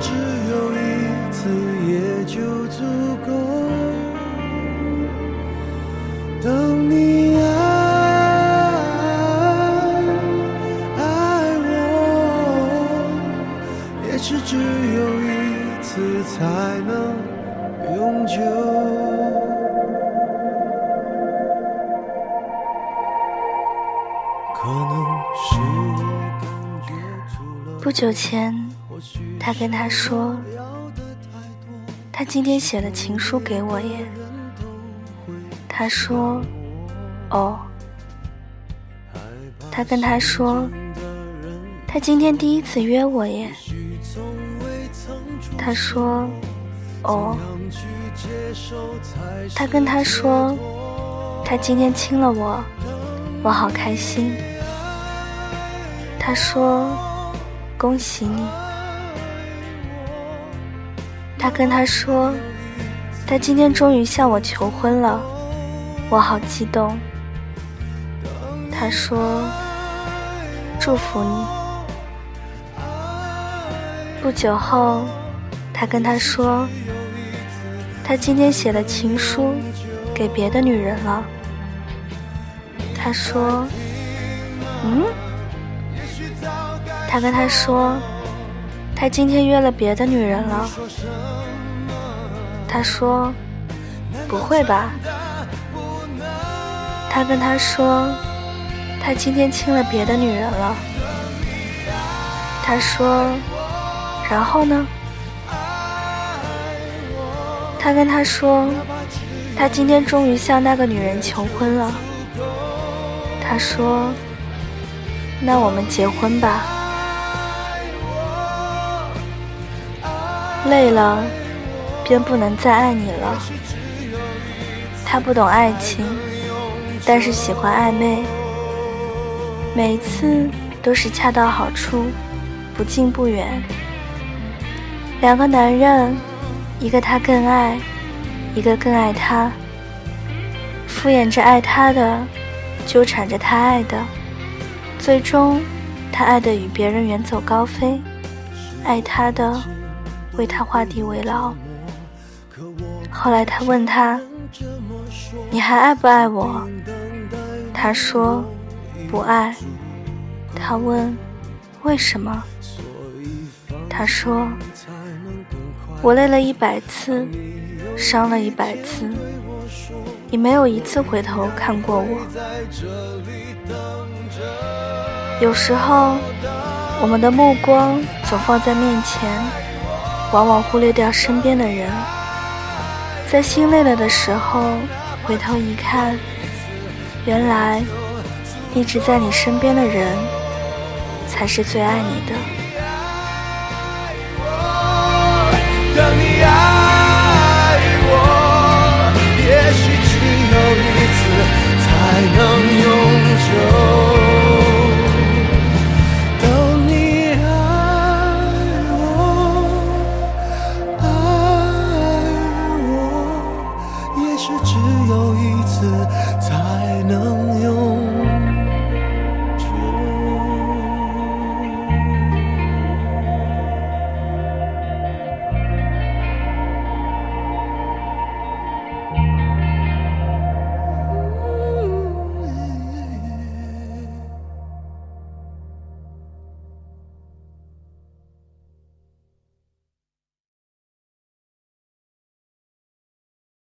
只有一次，也就足够。等你爱爱我，也是只有一次才能永久。可能是感觉突然。他跟他说，他今天写了情书给我耶。他说：“哦。”他跟他说，他今天第一次约我耶。他说：“哦。”他跟他说，他今天亲了我，我好开心。他说：“恭喜你。”他跟他说，他今天终于向我求婚了，我好激动。他说：“祝福你。”不久后，他跟他说，他今天写了情书给别的女人了。他说：“嗯。”他跟他说，他今天约了别的女人了。他说：“不会吧？”他跟他说，他今天亲了别的女人了。他说：“然后呢？”他跟他说，他今天终于向那个女人求婚了。他说：“那我们结婚吧。”累了，便不能再爱你了。他不懂爱情，但是喜欢暧昧，每次都是恰到好处，不近不远。两个男人，一个他更爱，一个更爱他，敷衍着爱他的，纠缠着他爱的，最终他爱的与别人远走高飞，爱他的。为他画地为牢。后来他问他：“你还爱不爱我？”他说：“不爱。”他问：“为什么？”他说：“我累了一百次，伤了一百次，你没有一次回头看过我。有时候，我们的目光总放在面前。”往往忽略掉身边的人，在心累了的时候，回头一看，原来一直在你身边的人，才是最爱你的。当你爱我，也许只有一次，才能。